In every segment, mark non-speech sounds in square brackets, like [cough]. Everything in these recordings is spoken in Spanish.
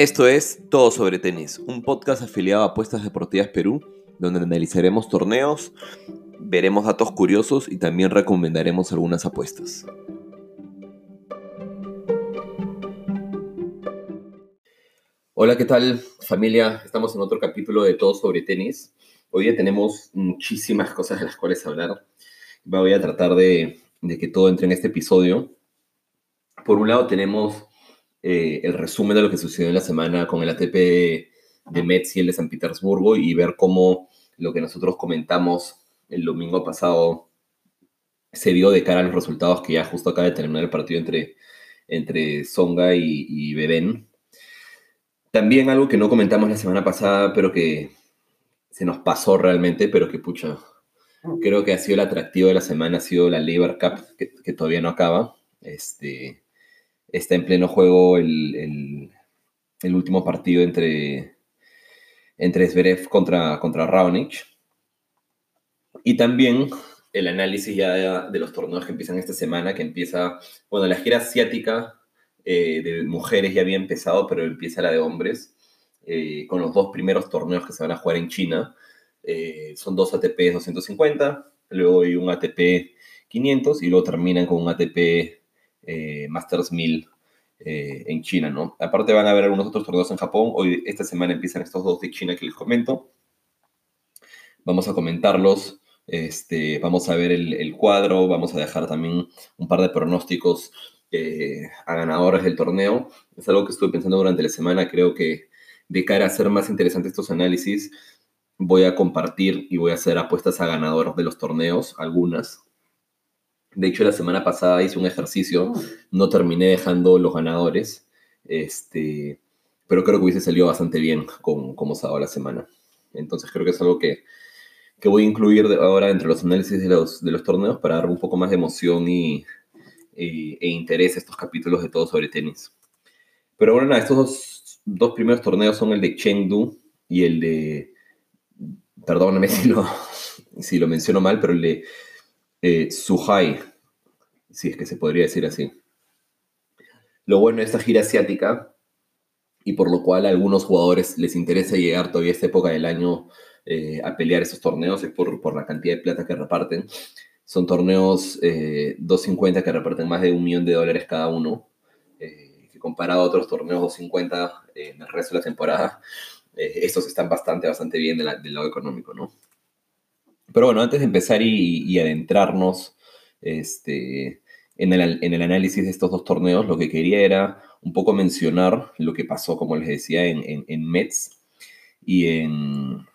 Esto es Todo sobre Tenis, un podcast afiliado a Apuestas Deportivas Perú, donde analizaremos torneos, veremos datos curiosos y también recomendaremos algunas apuestas. Hola, ¿qué tal familia? Estamos en otro capítulo de Todo sobre Tenis. Hoy tenemos muchísimas cosas de las cuales hablar. Voy a tratar de, de que todo entre en este episodio. Por un lado tenemos eh, el resumen de lo que sucedió en la semana con el ATP de Metz y el de San Petersburgo y ver cómo lo que nosotros comentamos el domingo pasado se dio de cara a los resultados que ya justo acaba de terminar el partido entre, entre Songa y, y Beben. También algo que no comentamos la semana pasada, pero que se nos pasó realmente, pero que pucha, creo que ha sido el atractivo de la semana, ha sido la Labor Cup, que, que todavía no acaba. Este, está en pleno juego el, último partido entre, entre Zverev contra, contra Raonic. Y también el análisis ya de, los torneos que empiezan esta semana, que empieza, bueno, la gira asiática eh, de mujeres ya había empezado, pero empieza la de hombres, eh, con los dos primeros torneos que se van a jugar en China. Eh, son dos ATP 250, luego hay un ATP 500 y luego terminan con un ATP eh, Masters 1000 eh, en China, ¿no? Aparte van a haber algunos otros torneos en Japón. Hoy, esta semana empiezan estos dos de China que les comento. Vamos a comentarlos. Este, vamos a ver el, cuadro. Vamos a dejar también un par de pronósticos a ganadores del torneo. Es algo que estuve pensando durante la semana. Creo que de cara a hacer más interesantes estos análisis, voy a compartir y voy a hacer apuestas a ganadores de los torneos, algunas, de hecho, la semana pasada hice un ejercicio, mm. no terminé dejando los ganadores, este, pero creo que hubiese salido bastante bien con cómo se ha dado la semana. Entonces creo que es algo que, que voy a incluir ahora entre los análisis de los, de los torneos para dar un poco más de emoción y, e interés a estos capítulos de todo sobre tenis. Pero bueno, estos dos, dos, primeros torneos son el de Chengdu y el de, perdóname [laughs] si lo, si lo menciono mal, pero el de eh, Suhai, si es que se podría decir así. Lo bueno de esta gira asiática, y por lo cual a algunos jugadores les interesa llegar todavía a esta época del año eh, a pelear esos torneos, es por, por, la cantidad de plata que reparten. Son torneos 250 eh, que reparten más de un millón de dólares cada uno, eh, que comparado a otros torneos 250 en el resto de la temporada, estos están bastante, bastante bien del lado económico, ¿no? Pero bueno, antes de empezar y, adentrarnos este, en, el, análisis de estos dos torneos, lo que quería era un poco mencionar lo que pasó, como les decía, en, en, Metz y en,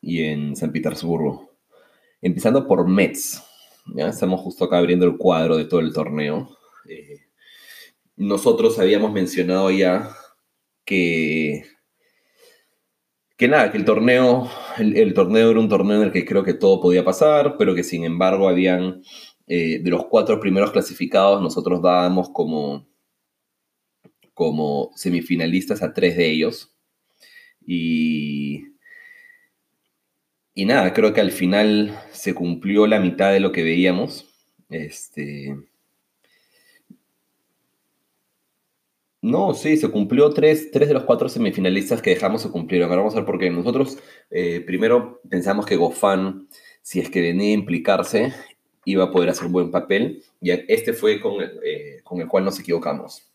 y en San Petersburgo. Empezando por Metz, ¿ya? estamos justo acá abriendo el cuadro de todo el torneo. Eh, nosotros habíamos mencionado ya que que nada, que el torneo, el, torneo era un torneo en el que creo que todo podía pasar, pero que sin embargo habían, eh, de los cuatro primeros clasificados, nosotros dábamos como, como semifinalistas a tres de ellos. Y, y nada, creo que al final se cumplió la mitad de lo que veíamos. Este, No, sí, se cumplió tres, tres de los cuatro semifinalistas que dejamos se cumplieron. Ahora vamos a ver por qué. Nosotros eh, primero pensamos que Gofán, si es que venía a implicarse, iba a poder hacer un buen papel. Y este fue con, eh, con el cual nos equivocamos.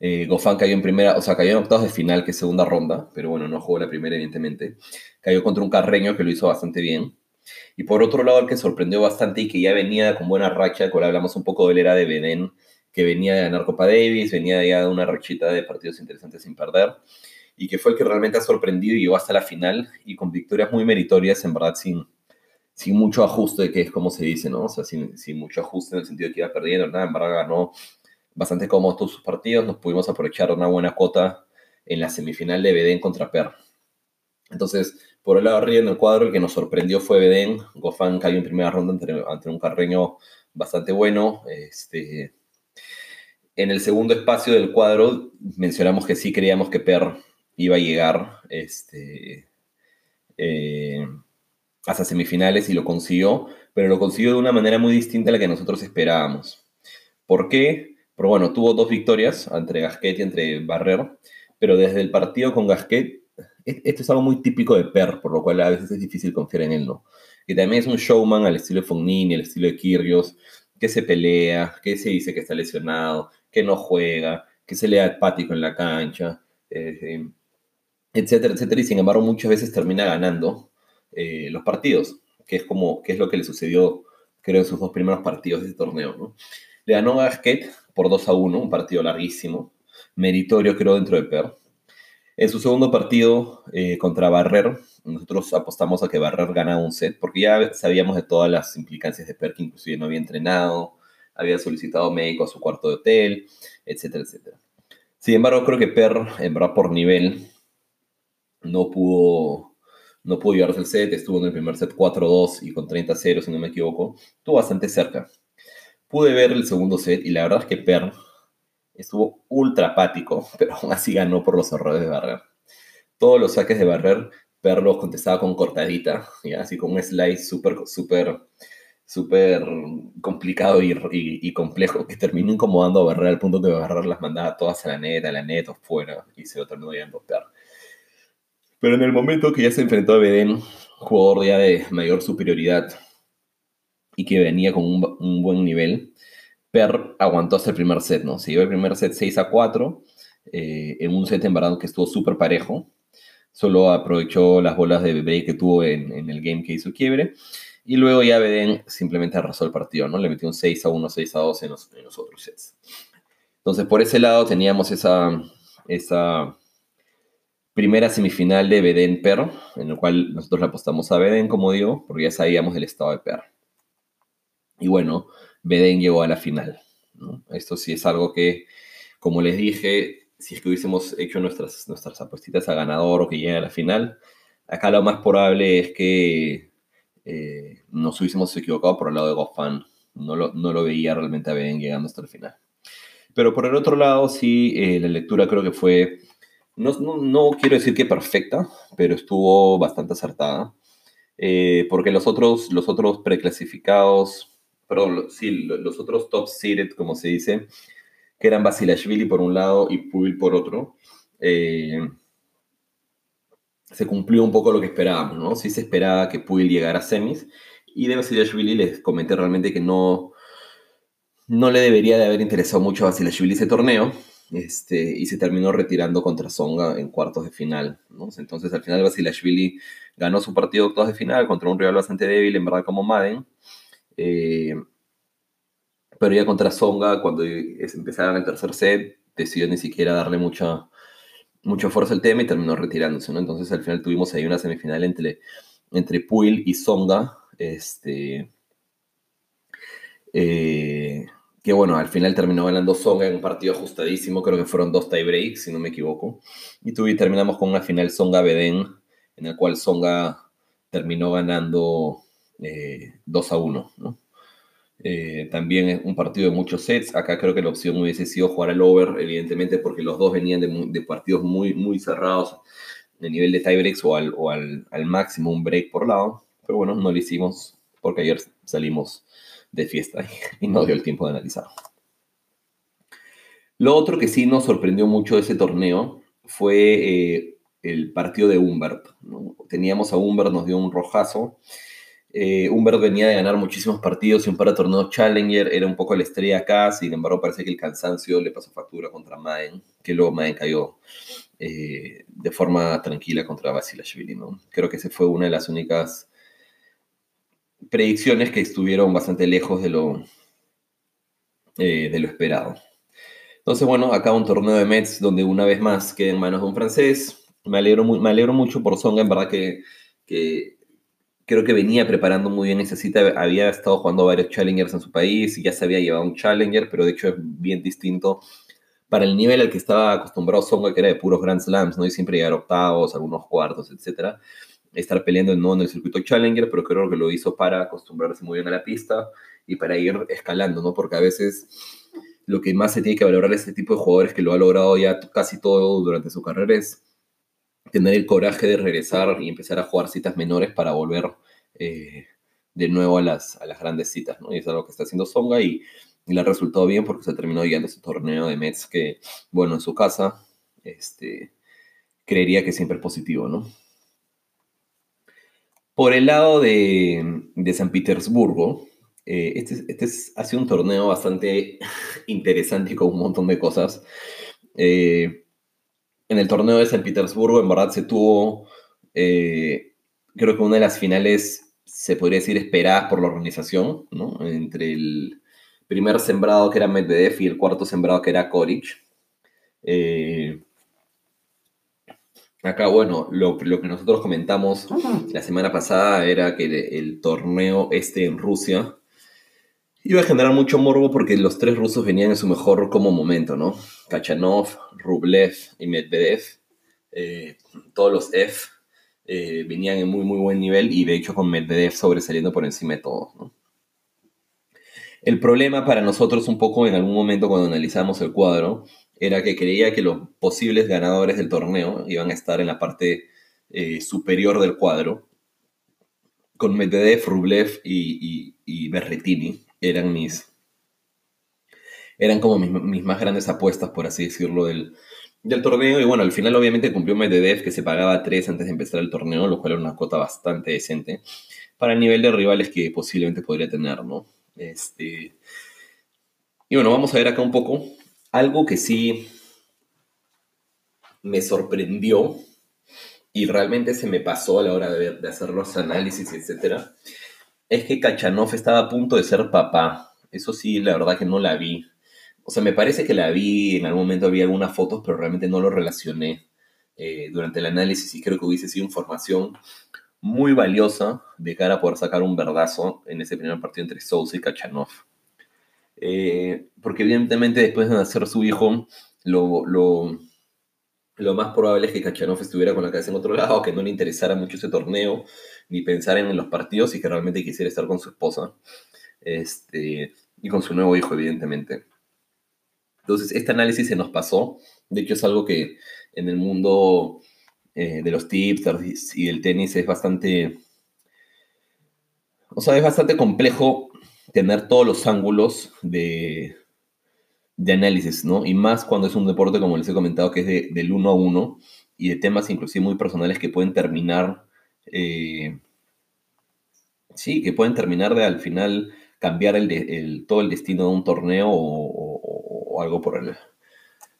Eh, cayó en primera, o sea, cayó en octavos de final, que es segunda ronda, pero bueno, no jugó la primera, evidentemente. Cayó contra un carreño que lo hizo bastante bien. Y por otro lado, el que sorprendió bastante y que ya venía con buena racha, que ahora hablamos un poco de él, era de Bedén que venía de ganar Copa Davis, venía ya de una rachita de partidos interesantes sin perder, y que fue el que realmente ha sorprendido y llegó hasta la final, y con victorias muy meritorias, en verdad, sin, sin mucho ajuste, que es como se dice, ¿no? O sea, sin, mucho ajuste en el sentido de que iba perdiendo, nada, en verdad ganó bastante cómodo todos sus partidos, nos pudimos aprovechar una buena cuota en la semifinal de Bedén contra Per. Entonces, por el lado arriba en el cuadro, el que nos sorprendió fue Bedén. Gofán cayó en primera ronda ante, ante un carreño bastante bueno. Este, en el segundo espacio del cuadro mencionamos que sí creíamos que Per iba a llegar este, eh, hasta semifinales y lo consiguió, pero lo consiguió de una manera muy distinta a la que nosotros esperábamos. ¿Por qué? Pero bueno, tuvo dos victorias entre Gasquet y entre Barrer, pero desde el partido con Gasquet, e-, esto es algo muy típico de Per, por lo cual a veces es difícil confiar en él, ¿no? Que también es un showman al estilo de Fognini, al estilo de Kyrgios, que se pelea, que se dice que está lesionado, que no juega, que se le apático en la cancha, eh, etcétera, etcétera, y sin embargo muchas veces termina ganando eh, los partidos, que es, como, que es lo que le sucedió, creo, en sus dos primeros partidos de este torneo. Le ganó a Gasquet por 2 a 1, un partido larguísimo, meritorio creo dentro de Per. En su segundo partido eh, contra Barrer, nosotros apostamos a que Barrer ganara un set, porque ya sabíamos de todas las implicancias de Per, que inclusive no había entrenado, había solicitado médico a su cuarto de hotel, etcétera, etcétera. Sin embargo, creo que Per, en verdad, por nivel, no pudo, no pudo llevarse el set, estuvo en el primer set 4-2 y con 30-0, si no me equivoco, estuvo bastante cerca. Pude ver el segundo set y la verdad es que Per estuvo ultra apático, [laughs] pero aún así ganó por los errores de Barrer. Todos los saques de Barrer, Per los contestaba con cortadita, así con un slice súper, súper, súper complicado y, complejo que terminó incomodando a Barrer al punto de Barrer las mandaba todas a la neta, a la neta fuera y se lo terminó a Per. Pero en el momento que ya se enfrentó a Beden, jugador ya de mayor superioridad y que venía con un, buen nivel, Per aguantó hasta el primer set, ¿no? Se llevó el primer set 6 a 4, eh, en un set en que estuvo súper parejo. Solo aprovechó las bolas de break que tuvo en, el game que hizo quiebre. Y luego ya Beden simplemente arrasó el partido, ¿no? Le metió un 6 a 1, 6 a 2 en los, en los otros sets. Entonces, por ese lado teníamos esa, esa primera semifinal de Beden Per, en el cual nosotros le apostamos a Beden, como digo, porque ya sabíamos del estado de Per. Y bueno, Beden llegó a la final. Esto sí es algo que, como les dije, si es que hubiésemos hecho nuestras, nuestras apuestitas a ganador o que llegue a la final, acá lo más probable es que eh, nos hubiésemos equivocado por el lado de Goffan. No lo, no lo veía realmente a Beden llegando hasta el final. Pero por el otro lado, sí, eh, la lectura creo que fue no, quiero decir que perfecta, pero estuvo bastante acertada. Eh, porque los otros, los otros preclasificados, perdón, sí, los otros top seeded, como se dice, que eran Basilashvili por un lado y Puil por otro, eh, se cumplió un poco lo que esperábamos, ¿no? Sí se esperaba que Puil llegara a semis, y de Basilashvili les comenté realmente que no, no le debería de haber interesado mucho a Basilashvili ese torneo, este, y se terminó retirando contra Songa en cuartos de final. Entonces al final Basilashvili ganó su partido de octavos de final contra un rival bastante débil, en verdad como Madden. Eh, pero ya contra Songa, cuando empezaron el tercer set, decidió ni siquiera darle mucha, mucha fuerza al tema y terminó retirándose. Entonces al final tuvimos ahí una semifinal entre, entre Puil y Songa. Este, eh, que bueno, al final terminó ganando Songa en un partido ajustadísimo, creo que fueron dos tie breaks, si no me equivoco. Y, terminamos con una final Songa-Beden, en el cual Songa terminó ganando 2 eh, a 1. ¿no? Eh, también un partido de muchos sets. Acá creo que la opción hubiese sido jugar al over, evidentemente, porque los dos venían de, partidos muy, muy cerrados de nivel de tie breaks o, al, o al máximo un break por lado. Pero bueno, no lo hicimos porque ayer salimos de fiesta [laughs] y no dio el tiempo de analizar. Lo otro que sí nos sorprendió mucho de ese torneo fue eh, el partido de Humbert. Teníamos a Humbert, nos dio un rojazo. Eh, Humbert venía de ganar muchísimos partidos y un par de torneos Challenger, era un poco la estrella acá, sin embargo parece que el cansancio le pasó factura contra Maen, que luego Maen cayó eh, de forma tranquila contra Basilashvili. ¿no? Creo que ese fue una de las únicas predicciones que estuvieron bastante lejos de lo, eh, de lo esperado. Entonces, bueno, acá un torneo de Mets donde una vez más queda en manos de un francés. Me alegro, me alegro mucho por Songa, en verdad que, creo que venía preparando muy bien esa cita. Había estado jugando varios challengers en su país y ya se había llevado un challenger, pero de hecho es bien distinto para el nivel al que estaba acostumbrado Songa, que era de puros Grand Slams, ¿no? Y siempre llegar octavos, algunos cuartos, etcétera estar peleando no en el circuito Challenger, pero creo que lo hizo para acostumbrarse muy bien a la pista y para ir escalando, ¿no? Porque a veces lo que más se tiene que valorar este tipo de jugadores que lo ha logrado ya casi todo durante su carrera es tener el coraje de regresar y empezar a jugar citas menores para volver eh, de nuevo a las, a las grandes citas, ¿no? Y es algo que está haciendo Songa y, le ha resultado bien porque se ha terminado guiando ese torneo de Mets que, bueno, en su casa, este, creería que siempre es positivo, ¿no? Por el lado de, San Petersburgo, eh, este, este ha sido un torneo bastante [laughs] interesante y con un montón de cosas. Eh, en el torneo de San Petersburgo, en verdad, se tuvo, eh, creo que una de las finales, se podría decir, esperadas por la organización, ¿no? Entre el primer sembrado que era Medvedev y el cuarto sembrado que era Koric. Acá, bueno, lo, que nosotros comentamos la semana pasada era que el, torneo este en Rusia iba a generar mucho morbo porque los tres rusos venían en su mejor como momento, ¿no? Kachanov, Rublev y Medvedev, eh, todos los F eh, venían en muy, muy buen nivel y de hecho con Medvedev sobresaliendo por encima de todos, ¿no? El problema para nosotros un poco en algún momento cuando analizamos el cuadro era que creía que los posibles ganadores del torneo iban a estar en la parte eh, superior del cuadro, con Medvedev, Rublev y, Berretini. Eran mis. Eran como mis, más grandes apuestas, por así decirlo, del, del torneo. Y bueno, al final, obviamente, cumplió Medvedev, que se pagaba 3 antes de empezar el torneo, lo cual era una cuota bastante decente para el nivel de rivales que posiblemente podría tener, ¿no? Este. Y bueno, vamos a ver acá un poco algo que sí me sorprendió y realmente se me pasó a la hora de, hacer los análisis, etcétera, es que Kachanov estaba a punto de ser papá. Eso sí, la verdad que no la vi. O sea, me parece que la vi, en algún momento había algunas fotos, pero realmente no lo relacioné eh, durante el análisis y creo que hubiese sido información muy valiosa de cara a poder sacar un verdazo en ese primer partido entre Sousa y Kachanov. Eh, porque evidentemente después de nacer su hijo, lo, lo, lo, más probable es que Kachanov estuviera con la cabeza en otro lado, que no le interesara mucho ese torneo, ni pensar en los partidos y que realmente quisiera estar con su esposa este, y con su nuevo hijo, evidentemente. Entonces, este análisis se nos pasó. De hecho, es algo que en el mundo eh, de los tips y del tenis es bastante... O sea, es bastante complejo tener todos los ángulos de, de análisis, ¿no? Y más cuando es un deporte, como les he comentado, que es del uno a uno y de temas inclusive muy personales que pueden terminar, eh, sí, que pueden terminar de al final cambiar el, todo el destino de un torneo o, algo por el,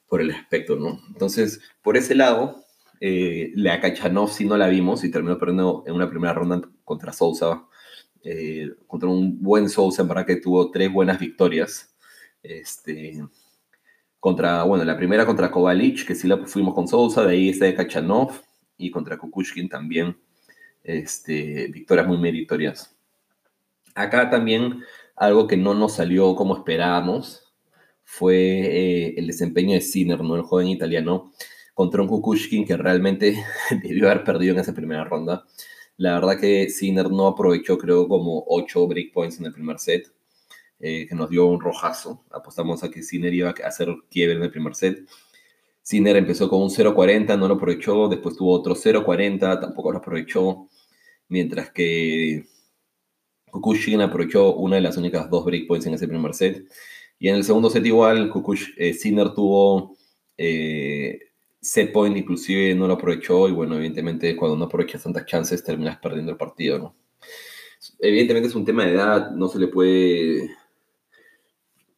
por el aspecto, ¿no? Entonces, por ese lado, eh, la Kachanov sí no la vimos y terminó perdiendo en una primera ronda contra Sousa eh, contra un buen Sousa, verdad que tuvo tres buenas victorias. Este, contra, bueno, la primera contra Kovalic, que sí la fuimos con Sousa, de ahí está de Kachanov, y contra Kukushkin también, este, victorias muy meritorias. Acá también algo que no nos salió como esperábamos fue eh, el desempeño de Sinner, ¿no? el joven italiano, contra un Kukushkin que realmente [laughs] debió haber perdido en esa primera ronda. La verdad que Sinner no aprovechó, creo, como 8 breakpoints en el primer set, eh, que nos dio un rojazo. Apostamos a que Sinner iba a hacer quiebre en el primer set. Sinner empezó con un 0.40, no lo aprovechó, después tuvo otro 0.40, tampoco lo aprovechó, mientras que Kukushkin aprovechó una de las únicas dos breakpoints en ese primer set. Y en el segundo set igual, Kukush, eh, Sinner tuvo eh, set point inclusive no lo aprovechó y bueno, evidentemente cuando no aprovechas tantas chances terminas perdiendo el partido, ¿no? Evidentemente es un tema de edad, no se le puede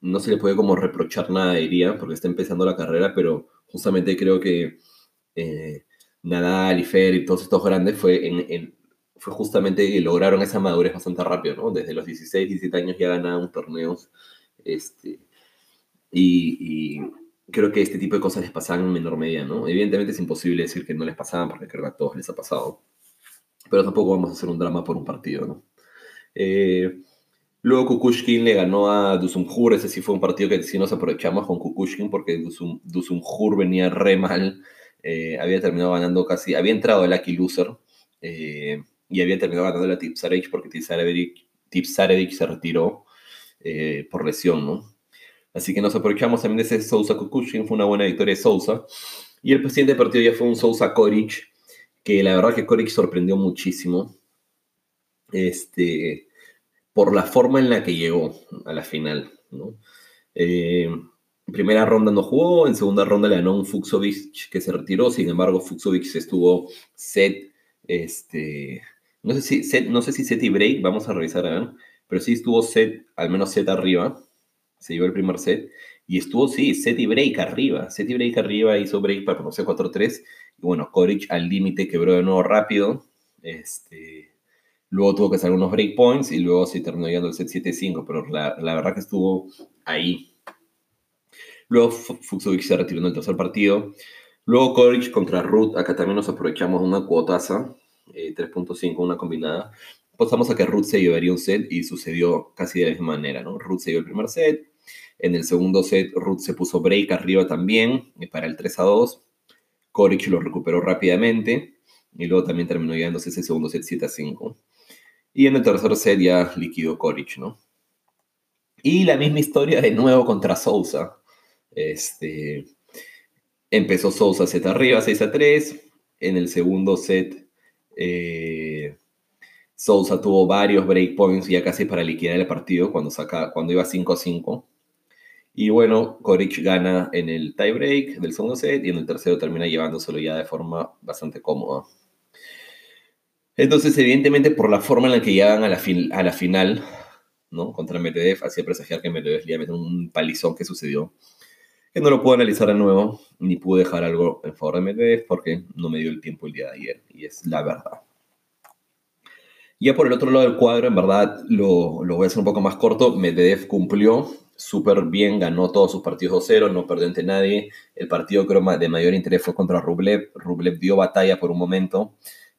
no se le puede como reprochar nada, diría, porque está empezando la carrera, pero justamente creo que eh, Nadal y Fer y todos estos grandes fue, en, fue justamente que lograron esa madurez bastante rápido, ¿no? Desde los 16, 17 años ya ganaban torneos, este, y creo que este tipo de cosas les pasaban en menor medida, ¿no? Evidentemente es imposible decir que no les pasaban, porque creo que a todos les ha pasado. Pero tampoco vamos a hacer un drama por un partido, ¿no? Eh, luego Kukushkin le ganó a Dusumhur, ese sí fue un partido que sí nos aprovechamos con Kukushkin, porque Dusum, Dusumhur venía re mal, eh, había terminado ganando casi, había entrado el Lucky Loser, eh, y había terminado ganando la Tipsarevic porque Tipsarevic se retiró por lesión, ¿no? Así que nos aprovechamos también de ese Sousa Kukushin, fue una buena victoria de Sousa. Y el presidente partido ya fue un Sousa Koric, que la verdad que Koric sorprendió muchísimo. Este, por la forma en la que llegó a la final. Eh, primera ronda no jugó, en segunda ronda le ganó un Fuxovic que se retiró, sin embargo Fuxovic estuvo set, este, no sé si set, no sé si set y break, vamos a revisar, a pero sí estuvo set, al menos set arriba, se llevó el primer set, y estuvo, sí, set y break arriba, set y break arriba, hizo break para ponerse 4-3, y bueno, Koric al límite quebró de nuevo rápido, este, luego tuvo que hacer unos break points, y luego se terminó llegando el set 7-5, pero la, la verdad que estuvo ahí, Luego Fuxovic se retiró en el tercer partido. Luego Koric contra Ruth. Acá también nos aprovechamos una cuotaza. 3.5, eh, una combinada. Apostamos a que Ruth se llevaría un set y sucedió casi de la misma manera, ¿no? Ruth se llevó el primer set. En el segundo set, Ruth se puso break arriba también eh, para el 3 a 2. Koric lo recuperó rápidamente y luego también terminó llevándose ese segundo set 7 a 5. Y en el tercer set ya liquidó Koric, ¿no? Y la misma historia de nuevo contra Sousa. Este, empezó Sousa set arriba, 6 a 3. En el segundo set, eh, Sousa tuvo varios breakpoints ya casi para liquidar el partido cuando, saca, cuando iba 5 a 5. Y bueno, Koric gana en el tiebreak del segundo set y en el tercero termina llevándoselo ya de forma bastante cómoda. Entonces, evidentemente, por la forma en la que llegan a la, final, ¿no? Contra Medvedev, hacía presagiar que Medvedev le iba a meter un palizón que sucedió que no lo puedo analizar de nuevo, ni pude dejar algo en favor de Medvedev porque no me dio el tiempo el día de ayer, y es la verdad. Ya por el otro lado del cuadro, en verdad, lo, lo voy a hacer un poco más corto. Medvedev cumplió súper bien, ganó todos sus partidos 2-0, no perdió ante nadie. El partido creo de mayor interés fue contra Rublev. Rublev dio batalla por un momento,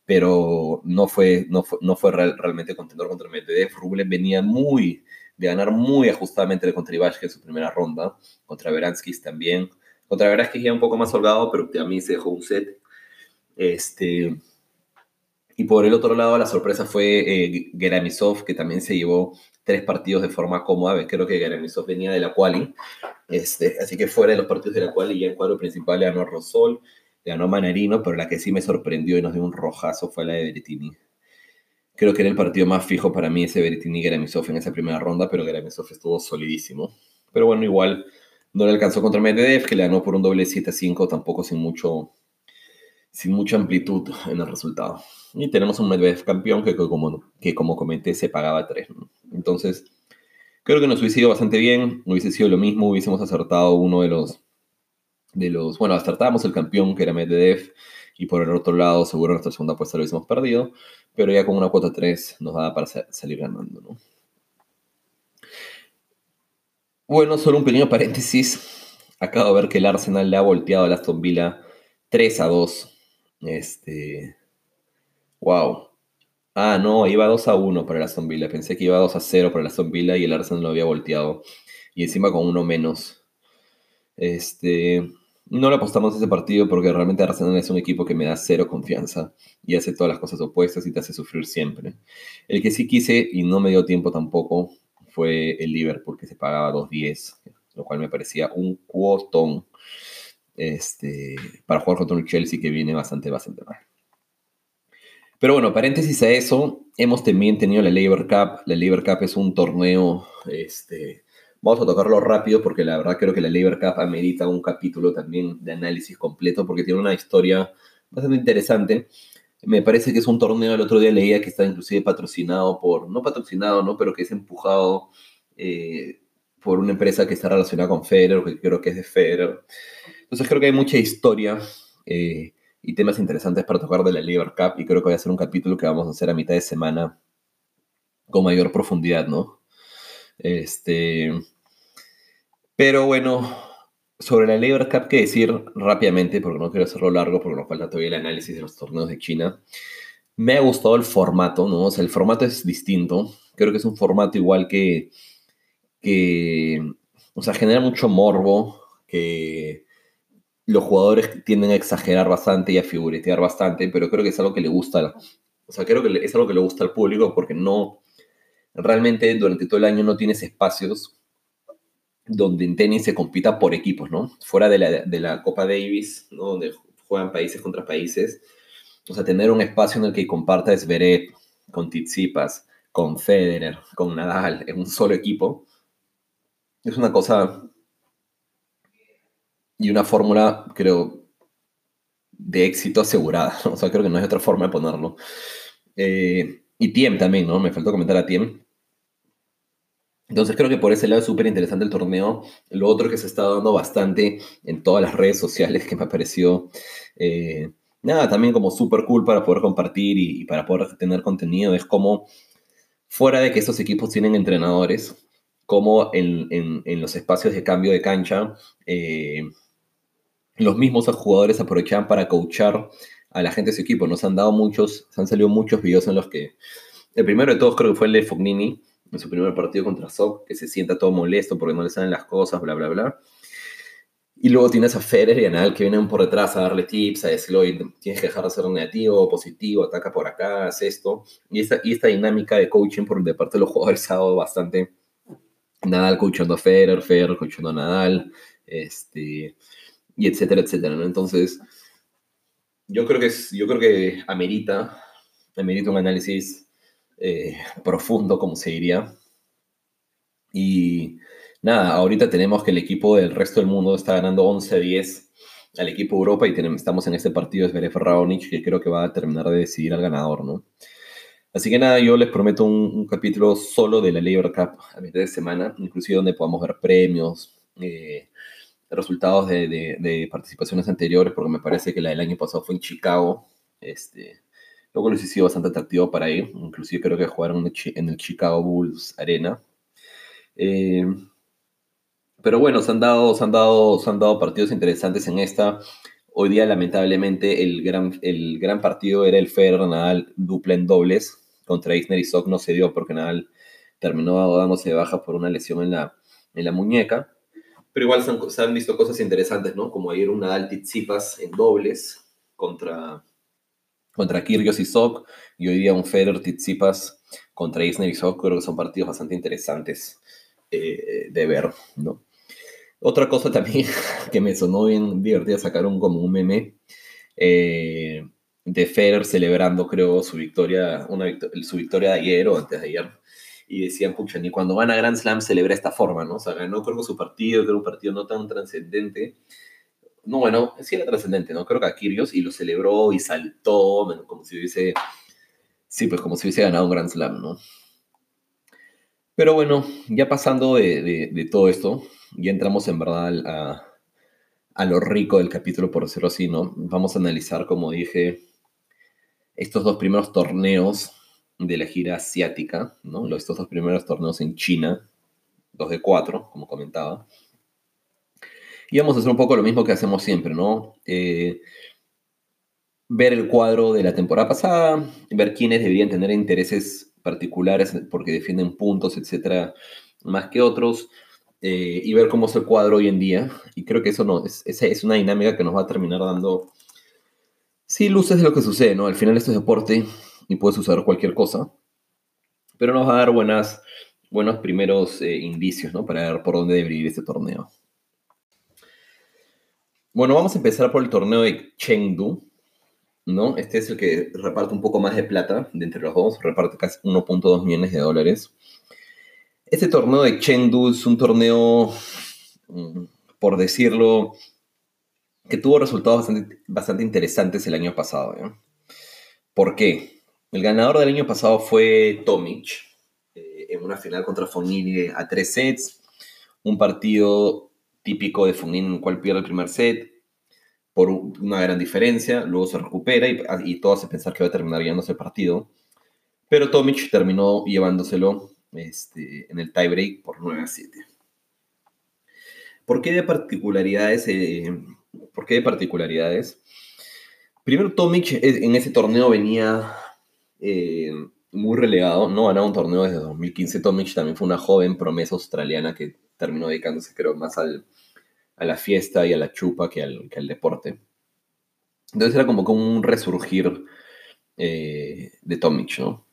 pero no fue, no fue, no fue realmente contendor contra Medvedev. Rublev venía muy, de ganar muy ajustadamente contra Ivashka en su primera ronda, contra Veranskis también. Contra Veranskis ya un poco más holgado, pero a mí se dejó un set. Este, y por el otro lado, la sorpresa fue eh, Geramisov, que también se llevó tres partidos de forma cómoda. Creo que Geramisov venía de la quali. Este, así que fuera de los partidos de la quali, ya en cuadro principal ganó a Rosol, ganó Manarino, pero la que sí me sorprendió y nos dio un rojazo fue la de Berettini. Creo que era el partido más fijo para mí ese Bertini Geramisov en esa primera ronda, pero Geramisov estuvo solidísimo. Pero bueno, igual no le alcanzó contra Medvedev, que le ganó por un doble 7-5, tampoco sin mucho sin mucha amplitud en el resultado. Y tenemos un Medvedev campeón que como, que como comenté se pagaba 3. Entonces, creo que nos hubiese ido bastante bien, hubiese sido lo mismo, hubiésemos acertado uno de los, de los bueno, acertábamos el campeón que era Medvedev, y por el otro lado, seguro nuestra segunda apuesta lo hubiésemos perdido, pero ya con una cuota 3 nos da para salir ganando, ¿no? Bueno, solo un pequeño paréntesis. Acabo de ver que el Arsenal le ha volteado a Aston Villa 3 a 2. Este. Wow. Ah, no, iba 2 a 1 para el Aston Villa. Pensé que iba 2 a 0 para el Aston Villa y el Arsenal lo había volteado. Y encima con uno menos. Este. No le apostamos a ese partido porque realmente Arsenal es un equipo que me da cero confianza y hace todas las cosas opuestas y te hace sufrir siempre. El que sí quise y no me dio tiempo tampoco fue el Liverpool, que se pagaba 2.10, lo cual me parecía un cuotón este, para jugar contra un Chelsea que viene bastante, bastante mal. Pero bueno, paréntesis a eso, hemos también tenido la Labor Cup. La Labor Cup es un torneo este, Vamos a tocarlo rápido porque la verdad creo que la Labor Cup amerita un capítulo también de análisis completo porque tiene una historia bastante interesante. Me parece que es un torneo, el otro día leía que está inclusive patrocinado por, no patrocinado, ¿no? Pero que es empujado eh, por una empresa que está relacionada con Federer, que creo que es de Federer. Entonces creo que hay mucha historia eh, y temas interesantes para tocar de la Labor Cup y creo que voy a hacer un capítulo que vamos a hacer a mitad de semana con mayor profundidad, ¿no? Este, pero bueno, sobre la Labor Cup, que decir rápidamente, porque no quiero hacerlo largo, porque nos falta todavía el análisis de los torneos de China. Me ha gustado el formato, ¿no? O sea, el formato es distinto. Creo que es un formato igual que, que o sea, genera mucho morbo, que los jugadores tienden a exagerar bastante y a figuretear bastante, pero creo que es algo que le gusta, o sea, creo que es algo que le gusta al público porque no, realmente durante todo el año no tienes espacios donde en tenis se compita por equipos, ¿no? Fuera de la, de la Copa Davis, ¿no? Donde juegan países contra países. O sea, tener un espacio en el que compartas Zverev con Tsitsipas, con Federer, con Nadal, en un solo equipo, es una cosa y una fórmula, creo, de éxito asegurada. [laughs] O sea, creo que no hay otra forma de ponerlo. Eh, y Tiem también, ¿no? Me faltó comentar a Tiem. Entonces creo que por ese lado es súper interesante el torneo. Lo otro que se está dando bastante en todas las redes sociales que me pareció, eh, nada, también como súper cool para poder compartir y, para poder tener contenido, es como fuera de que estos equipos tienen entrenadores, como en, los espacios de cambio de cancha, eh, los mismos jugadores aprovechan para coachar a la gente de su equipo. Nos han dado muchos, se han salido muchos videos en los que, el primero de todos creo que fue el de Fognini, en su primer partido contra Sok, que se sienta todo molesto porque no le salen las cosas, bla, bla, bla. Y luego tienes a Federer y a Nadal que vienen por detrás a darle tips, a decirle, tienes que dejar de ser negativo, positivo, ataca por acá, haz esto. Y esta, y esta dinámica de coaching por de parte de los jugadores ha dado bastante. Nadal coachando a Federer, Federer coachando a Nadal, este, y etcétera, etcétera. Entonces, yo creo que, es, yo creo que amerita, amerita un análisis eh, profundo, como se diría. Y nada, ahorita tenemos que el equipo del resto del mundo está ganando 11-10 al equipo Europa y estamos en este partido de Zverev Raonic que creo que va a terminar de decidir al ganador, ¿no? Así que nada, yo les prometo un, capítulo solo de la Labor Cup a mitad de semana, inclusive donde podamos ver premios, eh, resultados de, participaciones anteriores, porque me parece que la del año pasado fue en Chicago. Este, luego lo sido bastante atractivo para ir, inclusive creo que jugaron en el Chicago Bulls Arena. Eh, pero bueno, se han, dado, se, han dado, se han dado partidos interesantes en esta. Hoy día, lamentablemente, el gran, el gran partido era el Federer Nadal dupla en dobles contra Isner y Sok. No se dio porque Nadal terminó dándose de baja por una lesión en la, en la muñeca. Pero igual se han, visto cosas interesantes, ¿no? Como ayer un Nadal Tsitsipas en dobles contra, contra Kyrgios y Sok. Y hoy día un Federer Tsitsipas contra Isner y Sok. Creo que son partidos bastante interesantes eh, de ver, ¿no? Otra cosa también [laughs] que me sonó bien divertida, sacaron como un meme eh, de Federer celebrando, creo, su victoria, una su victoria de ayer o antes de ayer y decían, pucha, ni cuando van a Grand Slam celebra esta forma, ¿no? O sea, ganó creo su partido, creo un partido no tan trascendente. No, bueno, sí era trascendente, ¿no? Creo que a Kyrgios y lo celebró y saltó, como si hubiese, sí, pues como si hubiese ganado un Grand Slam, ¿no? Pero bueno, ya pasando de, de, todo esto, ya entramos en verdad a, a lo rico del capítulo, por decirlo así, ¿no? Vamos a analizar, como dije, estos dos primeros torneos de la gira asiática, ¿no? Estos dos primeros torneos en China, dos de cuatro, como comentaba. Y vamos a hacer un poco lo mismo que hacemos siempre, ¿no? Eh, ver el cuadro de la temporada pasada, ver quiénes deberían tener intereses particulares porque defienden puntos, etcétera, más que otros, eh, y ver cómo es el cuadro hoy en día. Y creo que eso no, es, es una dinámica que nos va a terminar dando, sí, luces de lo que sucede, ¿no? Al final esto es deporte y puede suceder cualquier cosa, pero nos va a dar buenas, buenos primeros eh, indicios ¿no? para ver por dónde debería ir este torneo. Bueno, vamos a empezar por el torneo de Chengdu. ¿no? Este es el que reparte un poco más de plata de entre los dos, reparte casi 1.2 millones de dólares. Este torneo de Chengdu es un torneo, mm, por decirlo, que tuvo resultados bastante, interesantes el año pasado. ¿Por qué? El ganador del año pasado fue Tomic, eh, en una final contra Fognini a tres sets. Un partido típico de Fognini en el cual pierde el primer set por una gran diferencia. Luego se recupera y, y todo hace pensar que va a terminar ganándose el partido. Pero Tomic terminó llevándoselo este, en el tiebreak por 9 a 7. ¿Por qué de particularidades? Eh, ¿Por qué de particularidades? Primero, Tomic eh, en ese torneo venía eh, muy relegado, no ganaba un torneo desde 2015. Tomic también fue una joven promesa australiana que terminó dedicándose, creo, más al, a la fiesta y a la chupa que al, que al deporte. Entonces era como, como un resurgir eh, de Tomic, ¿no?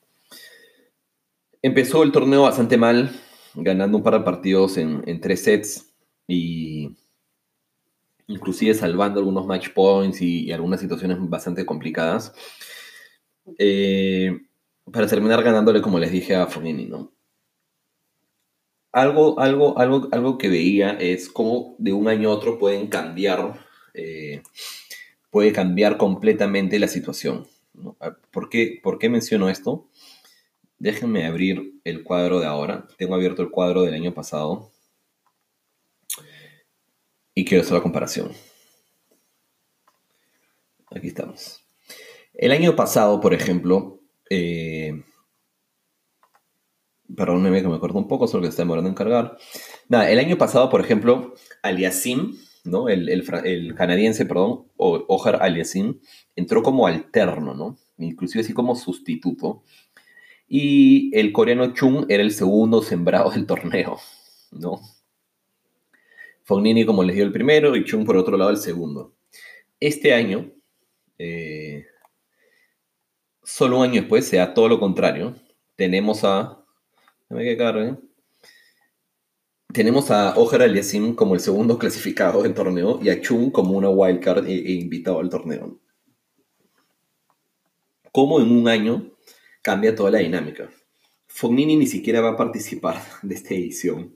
Empezó el torneo bastante mal, ganando un par de partidos en, tres sets y inclusive salvando algunos match points y, y algunas situaciones bastante complicadas. Eh, para terminar ganándole, como les dije, a Fognini, ¿no? Algo, algo, algo, algo que veía es cómo de un año a otro pueden cambiar, eh, puede cambiar completamente la situación. Ah, ¿Por, qué, ¿Por qué menciono esto? Déjenme abrir el cuadro de ahora. Tengo abierto el cuadro del año pasado. Y quiero hacer la comparación. Aquí estamos. El año pasado, por ejemplo, eh, Perdóneme que me acuerdo un poco, solo que está demorando en cargar. Nada, el año pasado, por ejemplo, Aliasim, ¿no? El, canadiense, perdón, Ojar Aliasim, entró como alterno, ¿no? Inclusive así como sustituto. Y el coreano Chung era el segundo sembrado del torneo, ¿no? Fognini, como les dio el primero, y Chung por otro lado el segundo. Este año, eh, solo un año después, sea todo lo contrario, tenemos a que Tenemos a Ojar Aliasim como el segundo clasificado del torneo y a Chung como una wildcard e, e invitado al torneo. ¿Cómo en un año cambia toda la dinámica? Fognini ni siquiera va a participar [laughs] de esta edición.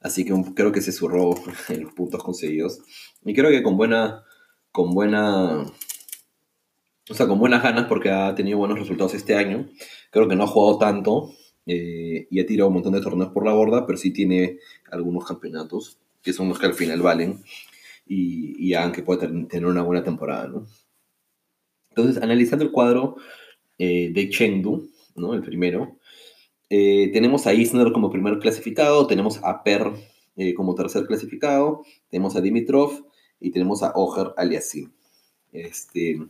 Así que creo que se zurró [laughs] en los puntos conseguidos. Y creo que con buena. Con buena. O sea, con buenas ganas porque ha tenido buenos resultados este año. Creo que no ha jugado tanto eh, y ha tirado un montón de torneos por la borda, pero sí tiene algunos campeonatos que son los que al final valen y, y hagan que pueda tener una buena temporada, ¿no? Entonces, analizando el cuadro eh, de Chengdu, ¿no? El primero, eh, tenemos a Isner como primer clasificado, tenemos a Per como tercer clasificado, tenemos a Dimitrov y tenemos a Oger Aliasim. Este,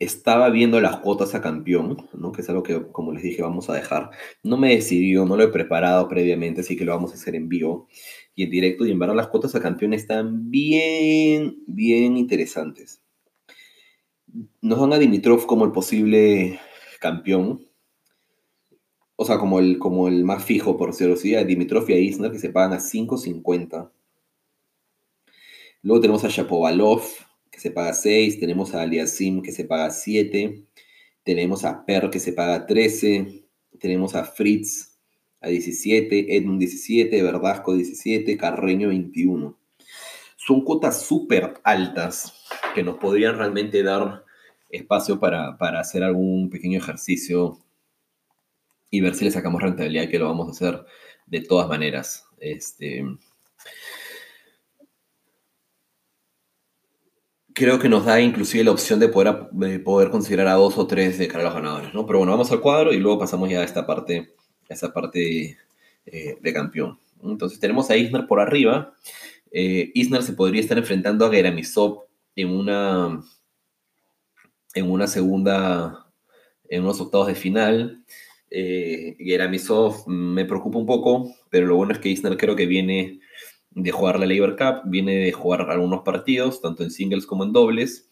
estaba viendo las cuotas a campeón, ¿no? que es algo que, como les dije, vamos a dejar. No me he decidido, no lo he preparado previamente, así que lo vamos a hacer en vivo y en directo. Y en verdad las cuotas a campeón están bien, bien interesantes. Nos dan a Dimitrov como el posible campeón. O sea, como el, como el más fijo, por decirlo así, a Dimitrov y a Isner, que se pagan a 5.50. Luego tenemos a Shapovalov, se paga 6, tenemos a Aliasim que se paga 7, tenemos a Per que se paga 13, tenemos a Fritz a 17, Edmund 17, Verdasco 17, Carreño 21. Son cuotas súper altas que nos podrían realmente dar espacio para, para, hacer algún pequeño ejercicio y ver si le sacamos rentabilidad, que lo vamos a hacer de todas maneras. Este, creo que nos da inclusive la opción de poder, poder considerar a dos o tres de cara a los ganadores, ¿no? Pero bueno, vamos al cuadro y luego pasamos ya a esta parte, esta parte eh, de campeón. Entonces tenemos a Isner por arriba. Eh, Isner se podría estar enfrentando a Geramisov en una, en una segunda, en unos octavos de final. Eh, Geramisov me preocupa un poco, pero lo bueno es que Isner creo que viene de jugar la Labor Cup, viene de jugar algunos partidos, tanto en singles como en dobles.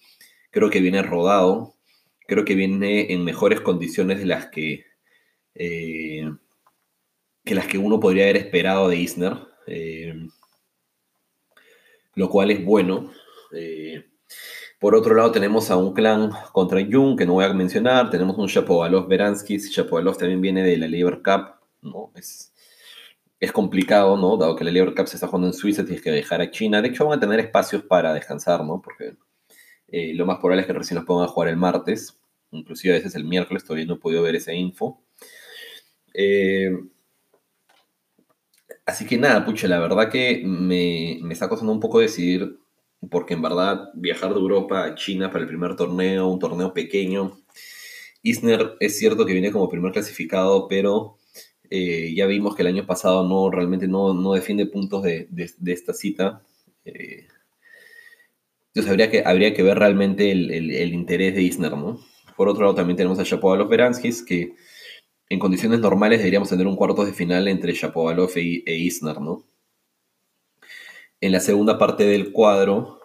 Creo que viene rodado, creo que viene en mejores condiciones de las que, eh, que las que uno podría haber esperado de Isner, eh, lo cual es bueno. Eh, por otro lado, tenemos a un clan contra Jung, que no voy a mencionar. Tenemos un Shapovalov Beranskis. Shapovalov también viene de la Labor Cup. ¿no? Es, es complicado, ¿no? Dado que la Labor Cup se está jugando en Suiza, tienes que dejar a China. De hecho, van a tener espacios para descansar, ¿no? Porque eh, lo más probable es que recién los pongan a jugar el martes. Inclusive a veces el miércoles, todavía no he podido ver esa info. Eh, así que nada, pucha, la verdad que me, me está costando un poco decidir, porque en verdad viajar de Europa a China para el primer torneo, un torneo pequeño. Isner es cierto que viene como primer clasificado, pero eh, ya vimos que el año pasado no realmente no, no defiende puntos de, de, esta cita. Eh, entonces habría que, habría que ver realmente el, el, interés de Isner, ¿no? Por otro lado, también tenemos a Shapovalov Beranskis, que en condiciones normales deberíamos tener un cuarto de final entre Shapovalov e, e Isner, ¿no? En la segunda parte del cuadro.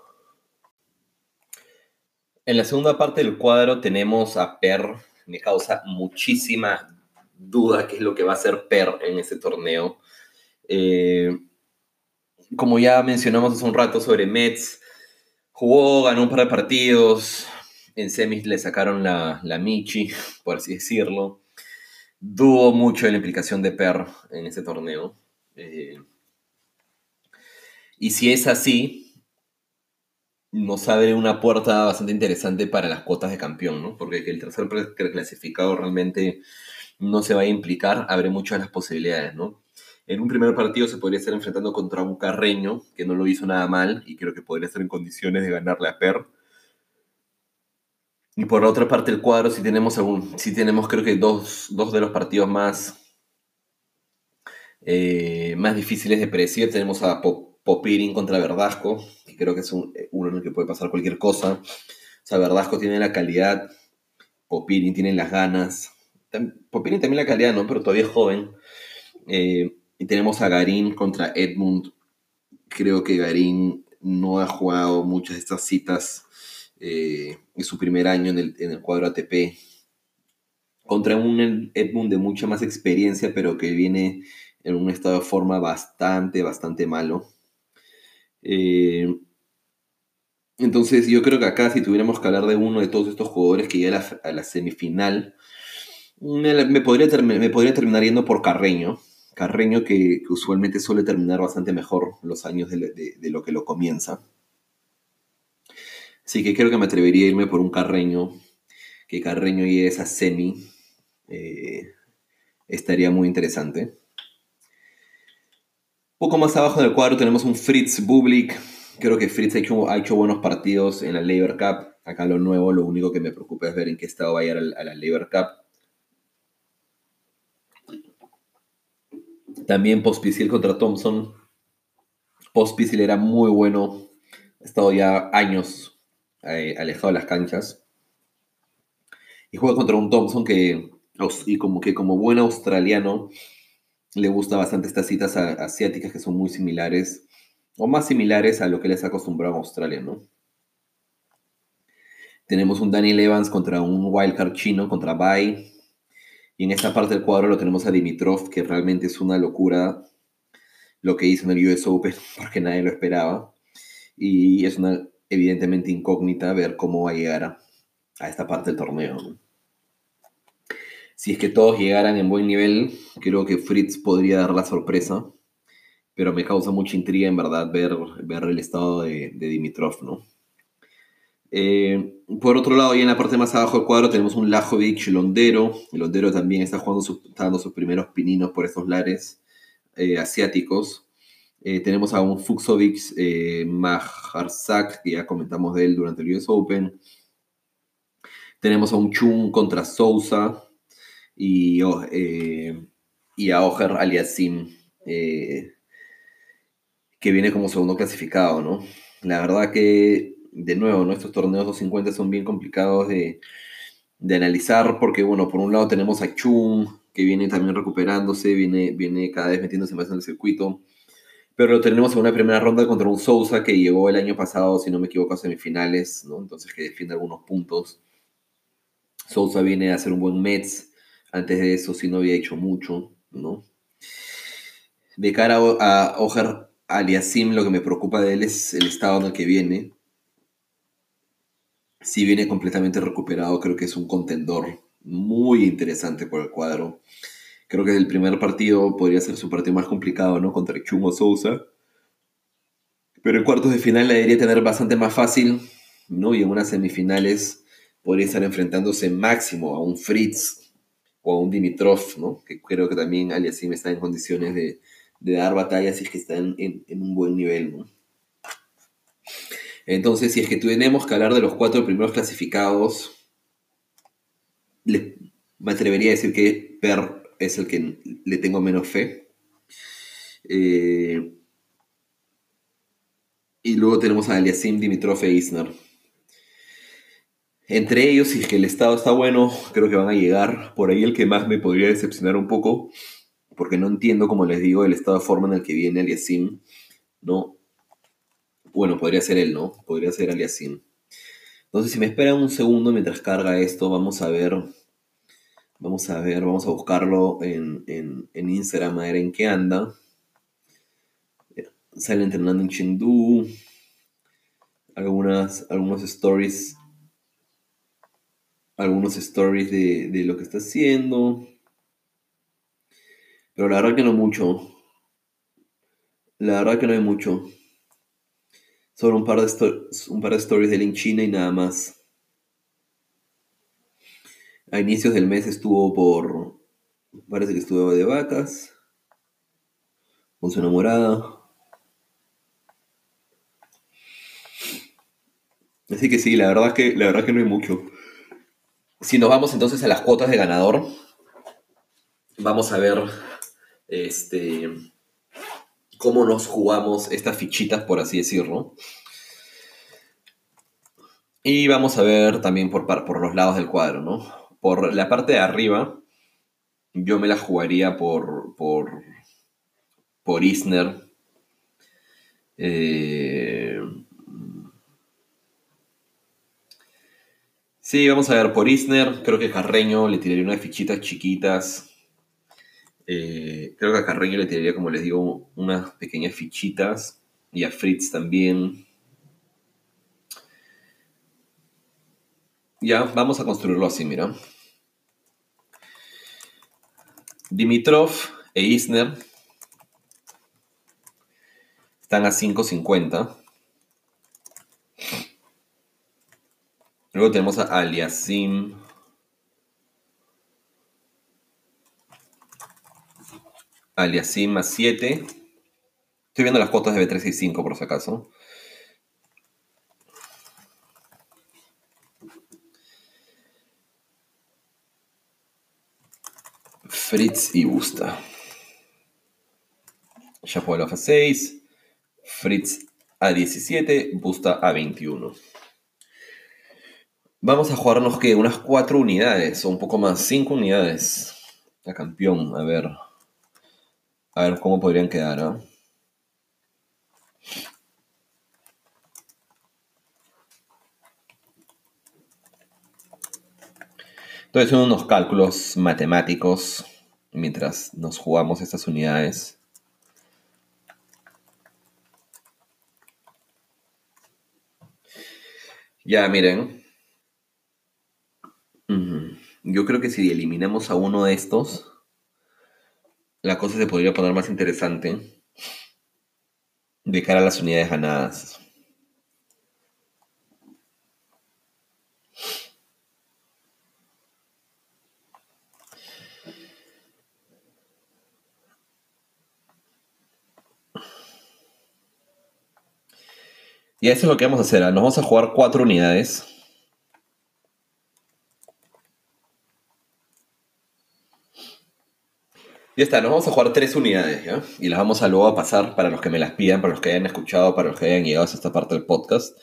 En la segunda parte del cuadro tenemos a Per, me causa muchísima duda qué es lo que va a hacer Per en ese torneo. Eh, como ya mencionamos hace un rato sobre Mets, jugó, ganó un par de partidos, en semis le sacaron la, la Michi, por así decirlo. dudo mucho de la implicación de Per en este torneo. Eh, y si es así, nos abre una puerta bastante interesante para las cuotas de campeón, ¿no? Porque el tercer clasificado realmente no se va a implicar, abre muchas las posibilidades, ¿no? En un primer partido se podría estar enfrentando contra un Carreño, que no lo hizo nada mal y creo que podría estar en condiciones de ganarle a Per. Y por la otra parte del cuadro, si tenemos, algún, si tenemos creo que dos, de los partidos más, eh, más difíciles de predecir. Tenemos a Popirin contra Verdasco, que creo que es uno en el que puede pasar cualquier cosa. O sea, Verdasco tiene la calidad, Popirin tiene las ganas. Popirin también la calidad, ¿no? Pero todavía es joven. Eh, y tenemos a Garín contra Edmund. Creo que Garín no ha jugado muchas de estas citas eh, en su primer año en el, en el cuadro ATP. Contra un Edmund de mucha más experiencia, pero que viene en un estado de forma bastante, bastante malo. Eh, entonces yo creo que acá si tuviéramos que hablar de uno de todos estos jugadores que llega a la, semifinal, me, podría me podría terminar yendo por Carreño. Carreño que, usualmente suele terminar bastante mejor los años de, lo que lo comienza. Así que creo que me atrevería a irme por un Carreño, que Carreño y esa semi eh, estaría muy interesante. Poco más abajo del cuadro tenemos un Fritz Bublik. Creo que Fritz ha hecho, ha hecho buenos partidos en la Labor Cup. Acá lo nuevo, lo único que me preocupa es ver en qué estado va a ir a la Labor Cup. También Pospisil contra Thompson. Pospisil era muy bueno. Ha estado ya años eh, alejado de las canchas. Y juega contra un Thompson que, y como que como buen australiano, le gusta bastante estas citas asiáticas que son muy similares, o más similares a lo que les ha a Australia, ¿no? Tenemos un Daniel Evans contra un wildcard chino, contra Bai. Y en esta parte del cuadro lo tenemos a Dimitrov, que realmente es una locura lo que hizo en el US Open, [laughs] porque nadie lo esperaba. Y es una evidentemente incógnita ver cómo va a llegar a, esta parte del torneo. Si es que todos llegaran en buen nivel, creo que Fritz podría dar la sorpresa. Pero me causa mucha intriga, en verdad, ver, ver el estado de, de Dimitrov, ¿no? Eh, por otro lado, y en la parte más abajo del cuadro tenemos un Lajovic Londero. El Londero también está, jugando dando sus primeros pininos por estos lares eh, asiáticos. Eh, tenemos a un Fuxovic Maharzak, que ya comentamos de él durante el US Open. Tenemos a un Chung contra Sousa y, oh, a Oger Aliasim, que viene como segundo clasificado, ¿no? La verdad que de nuevo, nuestros torneos 250 son bien complicados de, analizar porque, bueno, por un lado tenemos a Chung, que viene también recuperándose, viene, viene cada vez metiéndose más en el circuito. Pero tenemos en una primera ronda contra un Sousa que llegó el año pasado, si no me equivoco, a semifinales, ¿no? Entonces que defiende algunos puntos. Sousa viene a hacer un buen Mets. Antes de eso sí no había hecho mucho, ¿no? De cara a Ojar Aliasim, lo que me preocupa de él es el estado en el que viene si viene completamente recuperado, creo que es un contendor muy interesante por el cuadro. Creo que el primer partido podría ser su partido más complicado, ¿no? Contra Chungo Sousa. Pero en cuartos de final la debería tener bastante más fácil, ¿no? Y en unas semifinales podría estar enfrentándose máximo a un Fritz o a un Dimitrov, ¿no? Que creo que también Aliasim está en condiciones de, dar batallas y que está en, en un buen nivel, ¿no? Entonces, si es que tenemos que hablar de los cuatro primeros clasificados, me atrevería a decir que Per es el que le tengo menos fe. Eh, y luego tenemos a Aliasim, Dimitrov e Isner. Entre ellos, si es que el estado está bueno, creo que van a llegar. Por ahí el que más me podría decepcionar un poco, porque no entiendo, como les digo, el estado de forma en el que viene Aliasim. ¿no? Bueno, podría ser él, ¿no? Podría ser Aliasim. Entonces, si me esperan un segundo mientras carga esto, vamos a ver. Vamos a ver, vamos a buscarlo en, Instagram a ver en qué anda. Sale entrenando en Chengdu. Algunas, algunos stories. Algunos stories de, de lo que está haciendo. Pero la verdad que no mucho. La verdad que no hay mucho. Solo un par de, un par de stories de Link China y nada más. A inicios del mes estuvo por. Parece que estuvo de vacas. Con su enamorada. Así que sí, la verdad que, la verdad que no hay mucho. Si nos vamos entonces a las cuotas de ganador, vamos a ver este, cómo nos jugamos estas fichitas, por así decirlo. Y vamos a ver también por, por los lados del cuadro, ¿no? Por la parte de arriba, yo me la jugaría por, por, por Isner. Eh, sí, vamos a ver por Isner. Creo que Carreño le tiraría unas fichitas chiquitas. Eh, creo que a Carreño le tiraría, como les digo, unas pequeñas fichitas. Y a Fritz también. Ya, vamos a construirlo así, mira. Dimitrov e Isner están a 5.50. Luego tenemos a Aliasim. Aliasim a 7. Estoy viendo las cuotas de B365 por si acaso. Fritz y Busta. Shapovalov a 6, Fritz a 17, Busta a 21. Vamos a jugarnos que unas 4 unidades o un poco más, 5 unidades a campeón. A ver. A ver cómo podrían quedar. ¿ah? Entonces son unos cálculos matemáticos mientras nos jugamos estas unidades. Ya, miren. Yo creo que si eliminamos a uno de estos, la cosa se podría poner más interesante de cara a las unidades ganadas. Y eso es lo que vamos a hacer. ¿ah? Nos vamos a jugar cuatro unidades. Ya está, nos vamos a jugar tres unidades, ¿ya? Y las vamos a luego a pasar para los que me las pidan, para los que hayan escuchado, para los que hayan llegado a esta parte del podcast.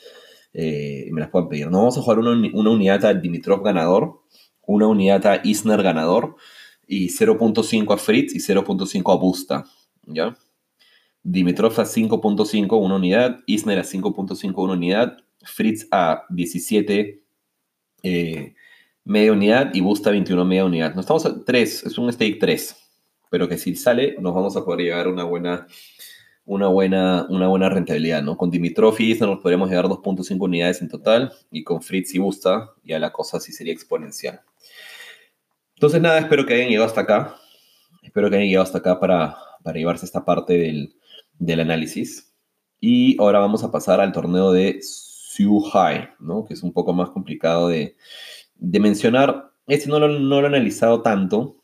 Eh, y me las puedan pedir. Nos vamos a jugar una, una unidad a Dimitrov ganador, una unidad a Isner ganador, y 0.5 a Fritz y 0.5 a Busta, ¿ya? Dimitrov a 5.5, una unidad. Isner a 5.5, una unidad. Fritz a 17, eh, media unidad. Y Busta 21, media unidad. Nos estamos a 3, es un stake 3. Pero que si sale, nos vamos a poder llegar una buena, una buena, una buena rentabilidad, ¿no? Con Dimitrov y Isner nos podríamos llegar a 2.5 unidades en total. Y con Fritz y Busta, ya la cosa sí sería exponencial. Entonces, nada, espero que hayan llegado hasta acá. Espero que hayan llegado hasta acá para, para llevarse esta parte del, del análisis. Y ahora vamos a pasar al torneo de High, ¿no? que es un poco más complicado de, mencionar. Este no lo, no lo, he analizado tanto.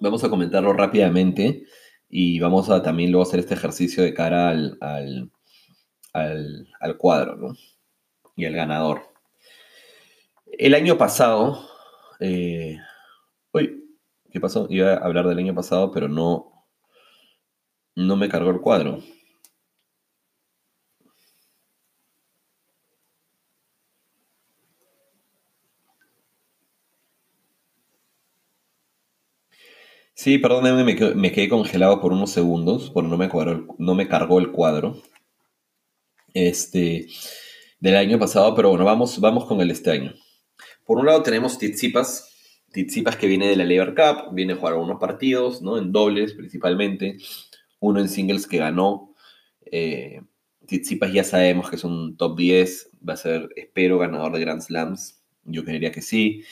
Vamos a comentarlo rápidamente y vamos a también luego hacer este ejercicio de cara al, al, cuadro ¿no? y al ganador. El año pasado, eh, uy, ¿qué pasó? Iba a hablar del año pasado, pero no, no me cargó el cuadro. Sí, perdónenme, me, quedé congelado por unos segundos, porque no me, no me cargó el cuadro este, del año pasado, pero bueno, vamos, vamos con el este año. Por un lado tenemos Tizipas, Tizipas que viene de la Lever Cup, viene a jugar algunos partidos, ¿no? En dobles principalmente uno en singles que ganó. Eh, Tsitsipas ya sabemos que es un top 10, va a ser, espero, ganador de Grand Slams. Yo creería que sí.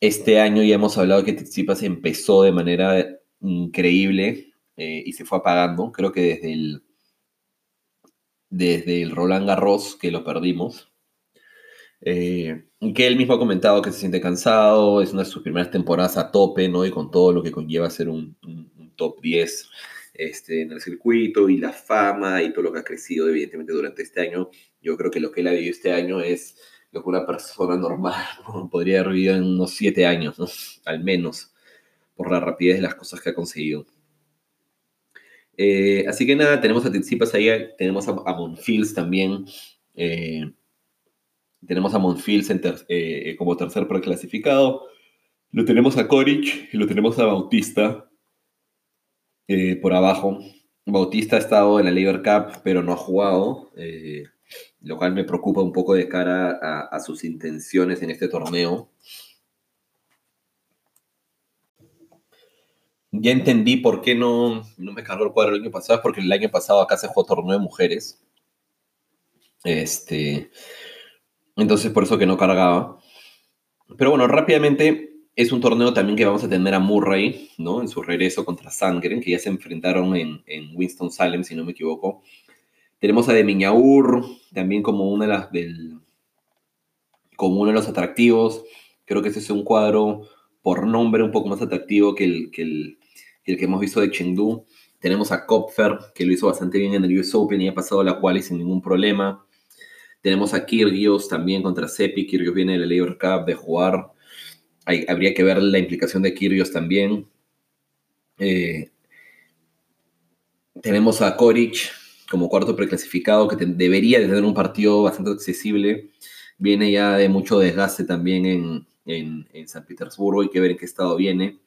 Este año ya hemos hablado que Tsitsipas empezó de manera increíble eh, y se fue apagando. Creo que desde el, desde el Roland Garros que lo perdimos. Eh, que él mismo ha comentado que se siente cansado, es una de sus primeras temporadas a tope, ¿no? Y con todo lo que conlleva ser un, top 10 este, en el circuito y la fama y todo lo que ha crecido, evidentemente, durante este año. Yo creo que lo que él ha vivido este año es lo que una persona normal [laughs] podría haber vivido en unos 7 años. Al menos, por la rapidez de las cosas que ha conseguido. Eh, así que nada, tenemos a Tsitsipas ahí, tenemos a, a también. Eh, tenemos a Monfils eh, como tercer preclasificado. Lo tenemos a Koric y lo tenemos a Bautista por abajo. Bautista ha estado en la Labor Cup, pero no ha jugado, lo cual me preocupa un poco de cara a, sus intenciones en este torneo. ya entendí por qué no, no me cargó el cuadro el año pasado, porque el año pasado acá se jugó torneo de mujeres. Este, entonces por eso que no cargaba. Pero bueno, rápidamente es un torneo también que vamos a tener a Murray, ¿no? En su regreso contra Sangren, que ya se enfrentaron en, en Winston-Salem, si no me equivoco. Tenemos a Demiñaur, también como una de las del, como uno de los atractivos. Creo que ese es un cuadro por nombre un poco más atractivo que el, que hemos visto de Chengdu. Tenemos a Kopfer, que lo hizo bastante bien en el US Open y ha pasado la quali sin ningún problema. Tenemos a Kyrgios también contra Sepi. Kyrgios viene de la Labor Cup de jugar. habría que ver la implicación de Kyrgios también. Eh, tenemos a Koric como cuarto preclasificado, que debería de tener un partido bastante accesible. Viene ya de mucho desgaste también en, en, San Petersburgo. Hay que ver en qué estado viene.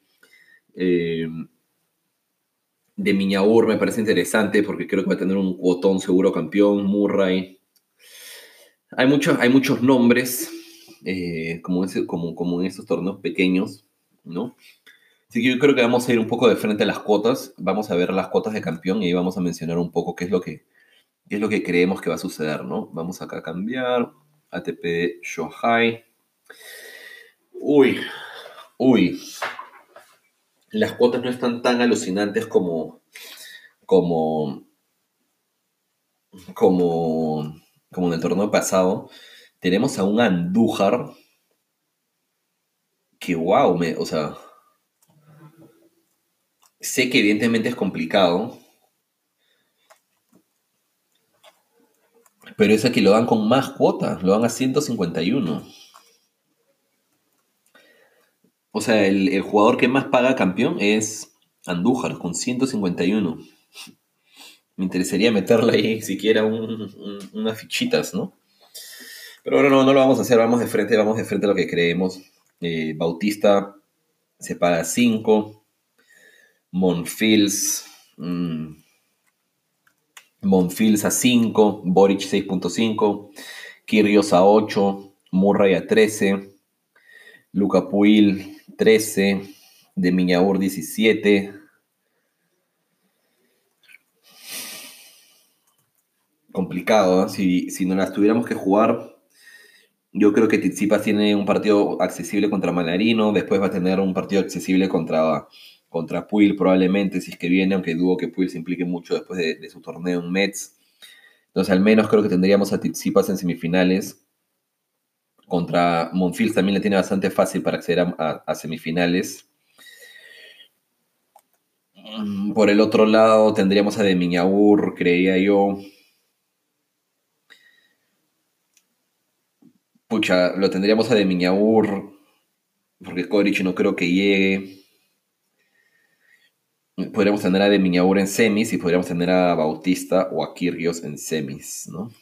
Eh, de Miñaur me parece interesante porque creo que va a tener un cuotón seguro campeón, Murray. Hay, muchos, hay muchos nombres, eh, como, como, como en estos torneos pequeños, ¿no? Así que yo creo que vamos a ir un poco de frente a las cuotas, vamos a ver las cuotas de campeón y ahí vamos a mencionar un poco qué es lo que, qué es lo que creemos que va a suceder, ¿no? Vamos acá a cambiar, ATP Shohai. Uy, uy, las cuotas no están tan alucinantes como, como, como, como en el torneo pasado. Tenemos a un Andújar que, wow, o sea, sé que evidentemente es complicado, pero es que lo dan con más cuotas, lo dan a 151. O sea, el, jugador que más paga campeón es Andújar, con 151. Me interesaría meterle ahí siquiera unas fichitas, ¿no? Pero ahora no, no lo vamos a hacer, vamos de frente, vamos de frente a lo que creemos. Eh, Bautista se paga 5. Monfils. Mmm, a 5. Boric 6.5. Kyrgios a 8. Murray a 13. Luca Puil 13, de Miñaur 17. Complicado, si, si no las tuviéramos que jugar, yo creo que Tizipas tiene un partido accesible contra Malarino, después va a tener un partido accesible contra, contra Puil probablemente, si es que viene, aunque dudo que Puil se implique mucho después de, su torneo en Mets. Entonces al menos creo que tendríamos a Tizipas en semifinales contra Monfils también le tiene bastante fácil para acceder a, semifinales. Mm, por el otro lado tendríamos a De Miñaur, creía yo. Pucha, lo tendríamos a De Miñaur, porque Koric no creo que llegue. Podríamos tener a De Miñaur en semis y podríamos tener a Bautista o a Kirgios en semis, ¿no?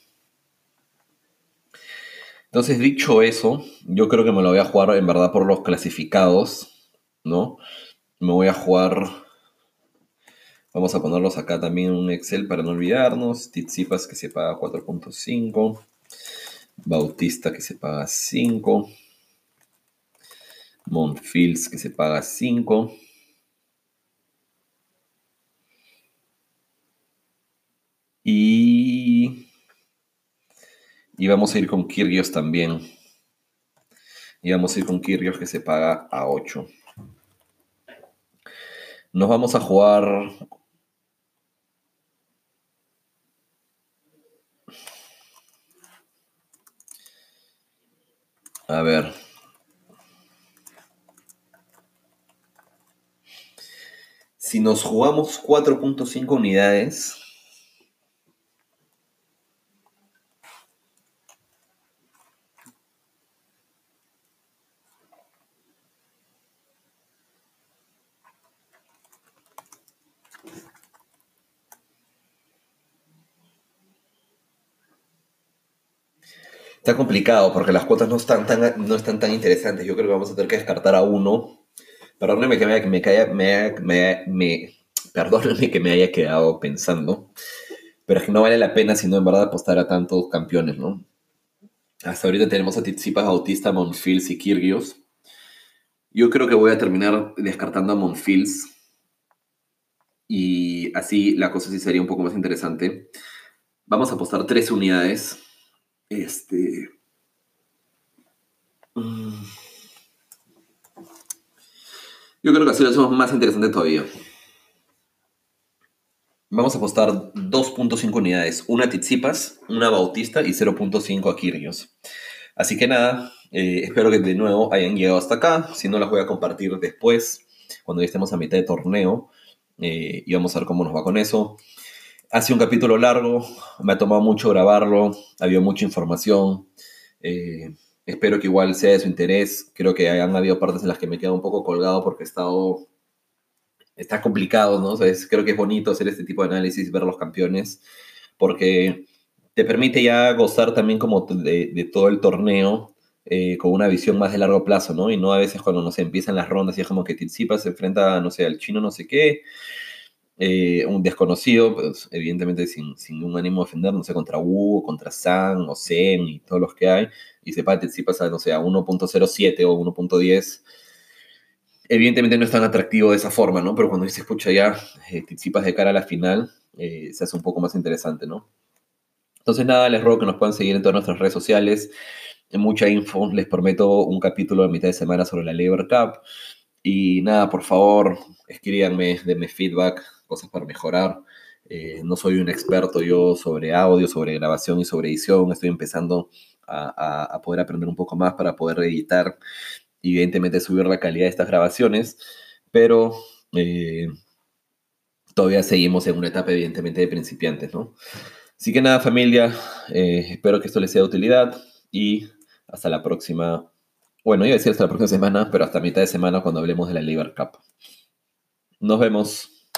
Entonces, dicho eso, yo creo que me lo voy a jugar en verdad por los clasificados, ¿no? Me voy a jugar. Vamos a ponerlos acá también en un Excel para no olvidarnos. Tizipas que se paga 4.5. Bautista que se paga 5. Monfils que se paga 5. Y y vamos a ir con Kirgios también. Y vamos a ir con Kirgios que se paga a 8. Nos vamos a jugar A ver. Si nos jugamos 4.5 unidades, Está complicado porque las cuotas no están tan, no están tan interesantes. Yo creo que vamos a tener que descartar a uno. Perdónenme que me, me, me, me, me, perdónenme que me haya quedado pensando. Pero es que no vale la pena si no en verdad apostar a tantos campeones, ¿no? Hasta ahorita tenemos a Tizipas, Bautista, Monfils y Kirgios. Yo creo que voy a terminar descartando a Monfils. Y así la cosa sí sería un poco más interesante. Vamos a apostar tres unidades este. Mm, yo creo que así lo hacemos más interesante todavía. Vamos a apostar 2.5 unidades, una Tizipas, una Bautista y 0.5 a. Así que nada, eh, espero que de nuevo hayan llegado hasta acá. Si no, las voy a compartir después, cuando ya estemos a mitad de torneo. Eh, y vamos a ver cómo nos va con eso. Ha un capítulo largo, me ha tomado mucho grabarlo, ha habido mucha información. Eh, espero que igual sea de su interés. Creo que han habido partes en las que me he un poco colgado porque estado. Está complicado, ¿no? creo que es bonito hacer este tipo de análisis, ver los campeones, porque te permite ya gozar también como de, todo el torneo eh, con una visión más de largo plazo, ¿no? Y no a veces cuando, no se empiezan las rondas y es como que Tsitsipas se enfrenta, no sé, al chino no sé qué, eh, un desconocido, pues, evidentemente sin, sin un ánimo de ofender, no sé, contra Wu, contra San, o Zen y todos los que hay, y se pasa, no sé, a 1.07 o 1.10, evidentemente no es tan atractivo de esa forma, ¿no? Pero cuando se escucha ya eh, de cara a la final, eh, se hace un poco más interesante, ¿no? Entonces, nada, les ruego que nos puedan seguir en todas nuestras redes sociales. Mucha info, les prometo un capítulo de mitad de semana sobre la Lever Cup. Y nada, por favor, escríbanme, denme feedback, cosas para mejorar. Eh, no soy un experto yo sobre audio, sobre grabación y sobre edición. Estoy empezando a, poder aprender un poco más para poder editar y evidentemente subir la calidad de estas grabaciones. Pero eh, todavía seguimos en una etapa evidentemente de principiantes, ¿no? Así que nada, familia, eh, espero que esto les sea de utilidad y hasta la próxima. Bueno, iba a decir hasta la próxima semana, pero hasta mitad de semana cuando hablemos de la Liber Cup. Nos vemos.